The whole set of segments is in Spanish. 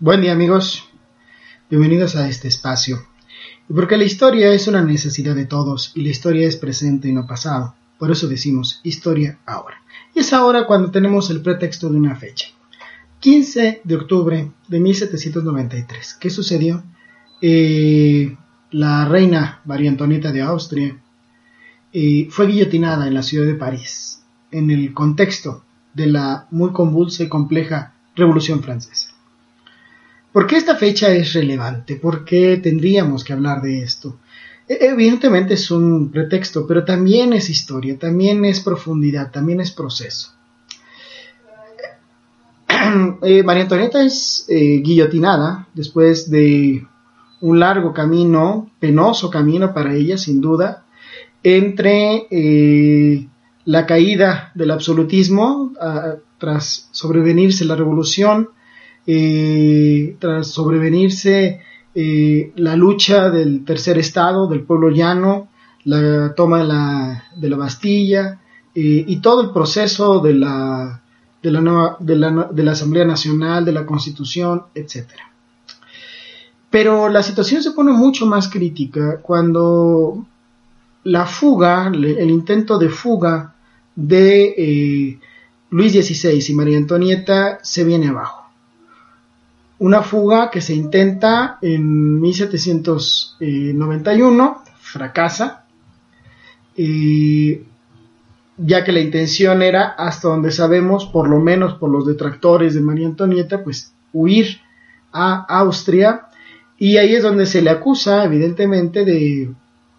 Buen día amigos, bienvenidos a este espacio. Porque la historia es una necesidad de todos y la historia es presente y no pasado, por eso decimos historia ahora. Y es ahora cuando tenemos el pretexto de una fecha. 15 de octubre de 1793. ¿Qué sucedió? Eh, la reina María Antonieta de Austria eh, fue guillotinada en la ciudad de París, en el contexto de la muy convulsa y compleja Revolución Francesa. ¿Por qué esta fecha es relevante? ¿Por qué tendríamos que hablar de esto? E, evidentemente es un pretexto, pero también es historia, también es profundidad, también es proceso. Eh, María Antonieta es eh, guillotinada después de un largo camino, penoso camino para ella, sin duda, entre eh, la caída del absolutismo tras sobrevenirse la revolución eh, tras sobrevenirse eh, la lucha del tercer estado, del pueblo llano, la toma de la, de la Bastilla eh, y todo el proceso de la, de la, nueva, de, la, de la Asamblea Nacional, de la Constitución, etc. Pero la situación se pone mucho más crítica cuando la fuga, el intento de fuga de Luis XVI y María Antonieta se viene abajo. Una fuga que se intenta en 1791, fracasa, ya que la intención era, hasta donde sabemos, por lo menos por los detractores de María Antonieta, pues huir a Austria, y ahí es donde se le acusa, evidentemente, de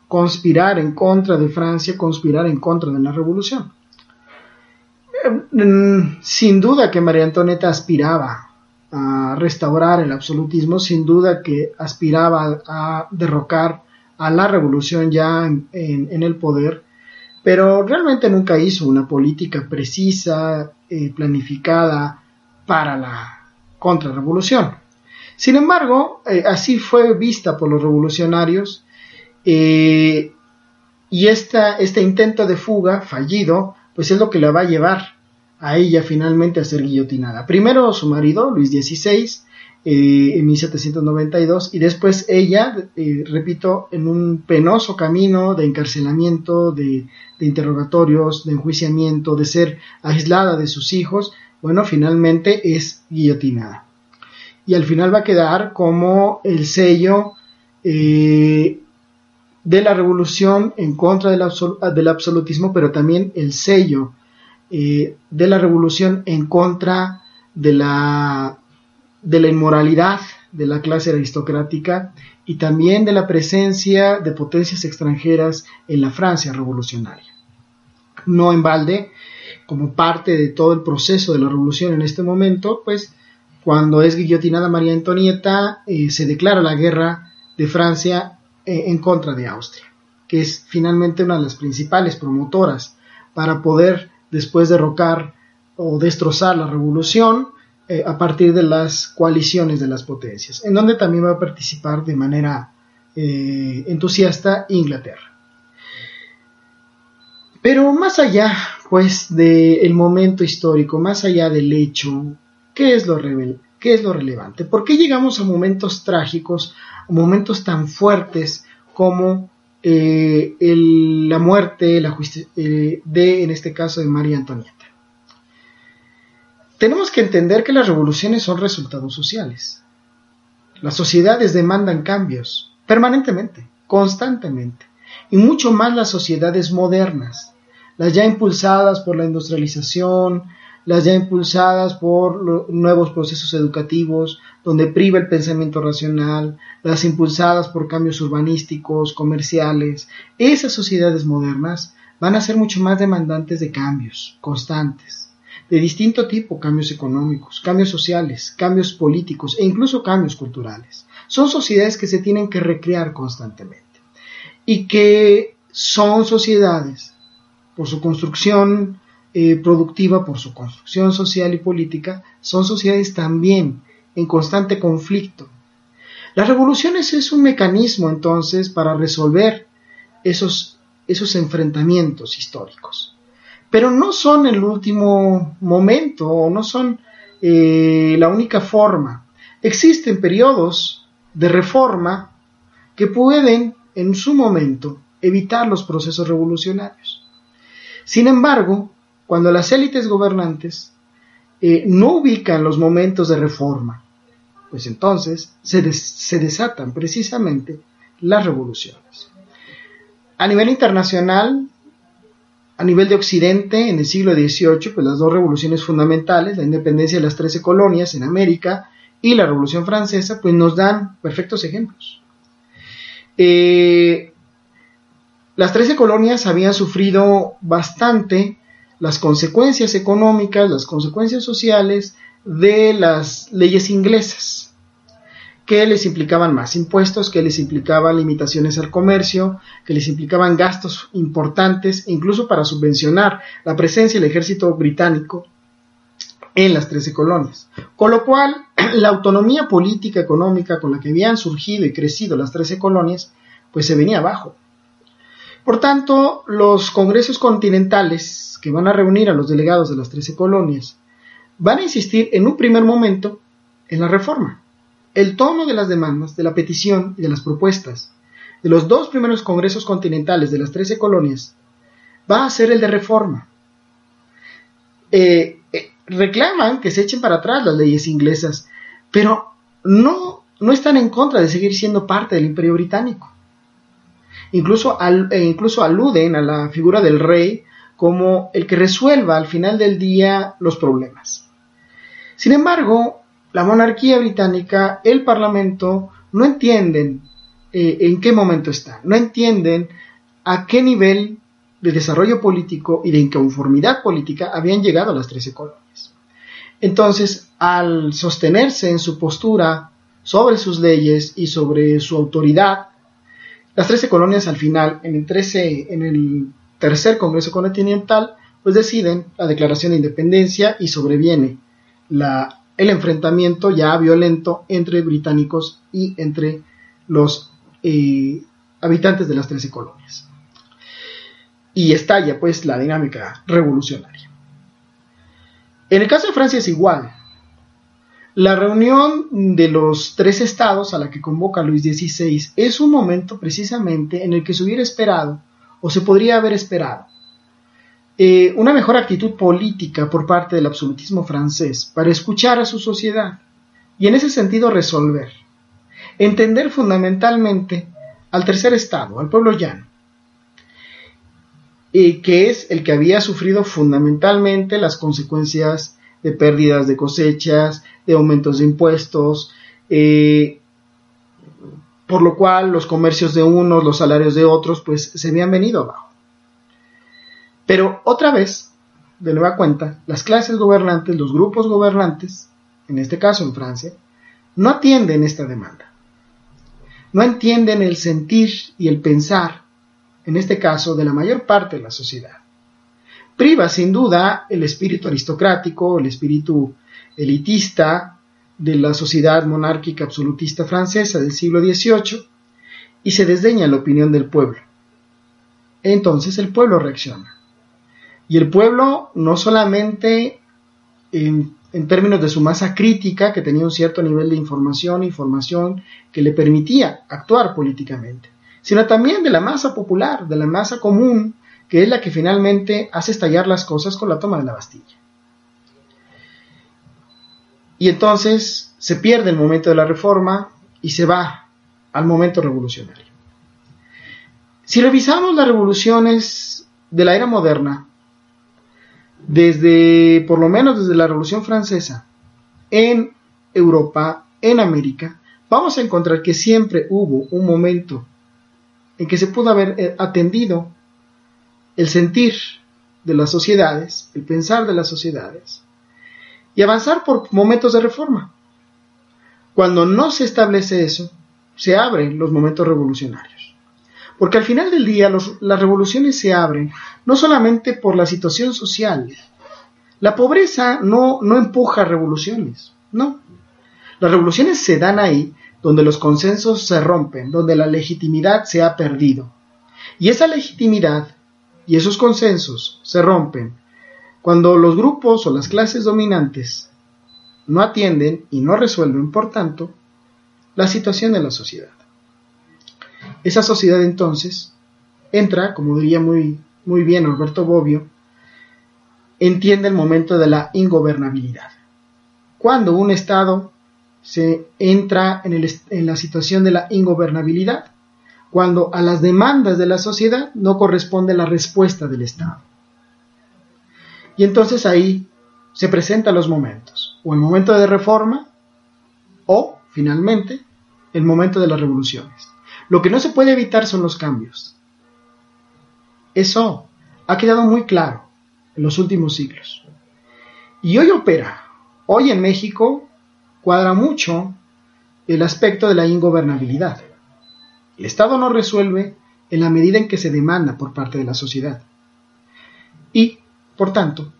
conspirar en contra de Francia, conspirar en contra de la revolución. Mm, sin duda que María Antonieta aspiraba a restaurar el absolutismo, sin duda que aspiraba a derrocar a la revolución ya en, el poder, pero realmente nunca hizo una política precisa, eh, planificada para la contrarrevolución. Sin embargo, eh, así fue vista por los revolucionarios eh, y este intento de fuga fallido, pues es lo que la va a llevar a ella finalmente a ser guillotinada. Primero su marido, Luis XVI, eh, en 1792, y después ella, eh, repito, en un penoso camino de encarcelamiento, de, interrogatorios, de enjuiciamiento, de ser aislada de sus hijos, bueno, finalmente es guillotinada. Y al final va a quedar como el sello eh, de la revolución en contra del, del absolutismo, pero también el sello eh, de la revolución en contra de la, de la inmoralidad de la clase aristocrática y también de la presencia de potencias extranjeras en la Francia revolucionaria. No en balde, como parte de todo el proceso de la revolución en este momento, pues cuando es guillotinada María Antonieta, eh, se declara la guerra de Francia en contra de Austria, que es finalmente una de las principales promotoras para poder después derrocar o destrozar la revolución eh, a partir de las coaliciones de las potencias, en donde también va a participar de manera eh, entusiasta Inglaterra. Pero más allá, pues, del momento histórico, más allá del hecho, ¿qué es, lo ¿qué es lo relevante? ¿Por qué llegamos a momentos trágicos, momentos tan fuertes como eh, la muerte la eh, de, en este caso, de María Antonieta. Tenemos que entender que las revoluciones son resultados sociales. Las sociedades demandan cambios permanentemente, constantemente, y mucho más las sociedades modernas, las ya impulsadas por la industrialización, las ya impulsadas por nuevos procesos educativos, donde priva el pensamiento racional, las impulsadas por cambios urbanísticos, comerciales, esas sociedades modernas van a ser mucho más demandantes de cambios constantes, de distinto tipo, cambios económicos, cambios sociales, cambios políticos e incluso cambios culturales. Son sociedades que se tienen que recrear constantemente y que son sociedades, por su construcción eh, productiva, por su construcción social y política, son sociedades también en constante conflicto. Las revoluciones es un mecanismo entonces para resolver esos, esos enfrentamientos históricos, pero no son el último momento o no son eh, la única forma. Existen periodos de reforma que pueden en su momento evitar los procesos revolucionarios. Sin embargo, cuando las élites gobernantes eh, no ubican los momentos de reforma, pues entonces se, desatan precisamente las revoluciones. A nivel internacional, a nivel de Occidente, en el siglo XVIII, pues las dos revoluciones fundamentales, la independencia de las trece colonias en América y la Revolución Francesa, pues nos dan perfectos ejemplos. Eh, las trece colonias habían sufrido bastante las consecuencias económicas, las consecuencias sociales de las leyes inglesas que les implicaban más impuestos, que les implicaban limitaciones al comercio, que les implicaban gastos importantes, e incluso para subvencionar la presencia del ejército británico en las trece colonias. Con lo cual, la autonomía política económica con la que habían surgido y crecido las trece colonias, pues se venía abajo. Por tanto, los congresos continentales que van a reunir a los delegados de las trece colonias van a insistir en un primer momento en la reforma el tono de las demandas, de la petición y de las propuestas de los dos primeros congresos continentales de las trece colonias va a ser el de reforma. Eh, eh, reclaman que se echen para atrás las leyes inglesas, pero no, no están en contra de seguir siendo parte del imperio británico. Incluso, e incluso aluden a la figura del rey como el que resuelva al final del día los problemas. Sin embargo, la monarquía británica, el parlamento, no entienden eh, en qué momento están, no entienden a qué nivel de desarrollo político y de inconformidad política habían llegado las trece colonias. Entonces, al sostenerse en su postura sobre sus leyes y sobre su autoridad, las trece colonias al final, en el, 13, en el tercer Congreso Continental, pues deciden la declaración de independencia y sobreviene la el enfrentamiento ya violento entre británicos y entre los eh, habitantes de las trece colonias. Y estalla pues la dinámica revolucionaria. En el caso de Francia es igual. La reunión de los tres estados a la que convoca Luis XVI es un momento precisamente en el que se hubiera esperado o se podría haber esperado eh, una mejor actitud política por parte del absolutismo francés para escuchar a su sociedad y en ese sentido resolver, entender fundamentalmente al tercer estado, al pueblo llano, y que es el que había sufrido fundamentalmente las consecuencias de pérdidas de cosechas, de aumentos de impuestos, eh, por lo cual los comercios de unos, los salarios de otros, pues se habían venido abajo. Pero otra vez, de nueva cuenta, las clases gobernantes, los grupos gobernantes, en este caso en Francia, no atienden esta demanda. No entienden el sentir y el pensar, en este caso, de la mayor parte de la sociedad. Priva sin duda el espíritu aristocrático, el espíritu elitista de la sociedad monárquica absolutista francesa del siglo XVIII y se desdeña la opinión del pueblo. Entonces el pueblo reacciona. Y el pueblo no solamente en, términos de su masa crítica, que tenía un cierto nivel de información, información que le permitía actuar políticamente, sino también de la masa popular, de la masa común, que es la que finalmente hace estallar las cosas con la toma de la Bastilla. Y entonces se pierde el momento de la reforma y se va al momento revolucionario. Si revisamos las revoluciones de la era moderna, desde, por lo menos desde la Revolución Francesa, en Europa, en América, vamos a encontrar que siempre hubo un momento en que se pudo haber eh, atendido el sentir de las sociedades, el pensar de las sociedades, y avanzar por momentos de reforma. Cuando no se establece eso, se abren los momentos revolucionarios. Porque al final del día las revoluciones se abren no solamente por la situación social. La pobreza no, no empuja revoluciones, no. Las revoluciones se dan ahí donde los consensos se rompen, donde la legitimidad se ha perdido. Y esa legitimidad y esos consensos se rompen cuando los grupos o las clases dominantes no atienden y no resuelven, por tanto, la situación de la sociedad. Esa sociedad entonces entra, como diría muy, muy bien Alberto Bobbio, entiende el momento de la ingobernabilidad. Cuando un Estado se entra en, en la situación de la ingobernabilidad, cuando a las demandas de la sociedad no corresponde la respuesta del Estado. Y entonces ahí se presentan los momentos, o el momento de reforma, o, finalmente, el momento de las revoluciones. Lo que no se puede evitar son los cambios. Eso ha quedado muy claro en los últimos siglos. Y hoy opera, hoy en México cuadra mucho el aspecto de la ingobernabilidad. El Estado no resuelve en la medida en que se demanda por parte de la sociedad. Y, por tanto,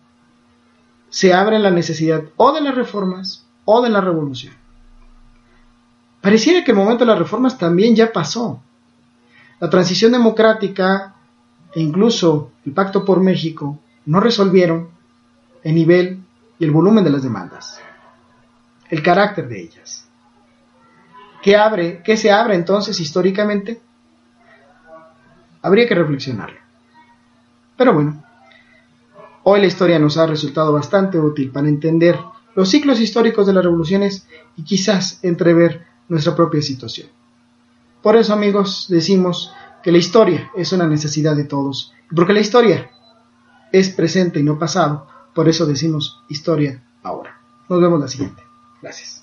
se abre la necesidad o de las reformas o de la revolución. Pareciera que el momento de las reformas también ya pasó. La transición democrática e incluso el Pacto por México no resolvieron el nivel y el volumen de las demandas, el carácter de ellas. ¿Qué, abre, ¿Qué se abre entonces históricamente? Habría que reflexionarlo. Pero bueno, hoy la historia nos ha resultado bastante útil para entender los ciclos históricos de las revoluciones y quizás entrever nuestra propia situación. Por eso, amigos, decimos que la historia es una necesidad de todos. Porque la historia es presente y no pasado, por eso decimos historia ahora. Nos vemos la siguiente. Gracias.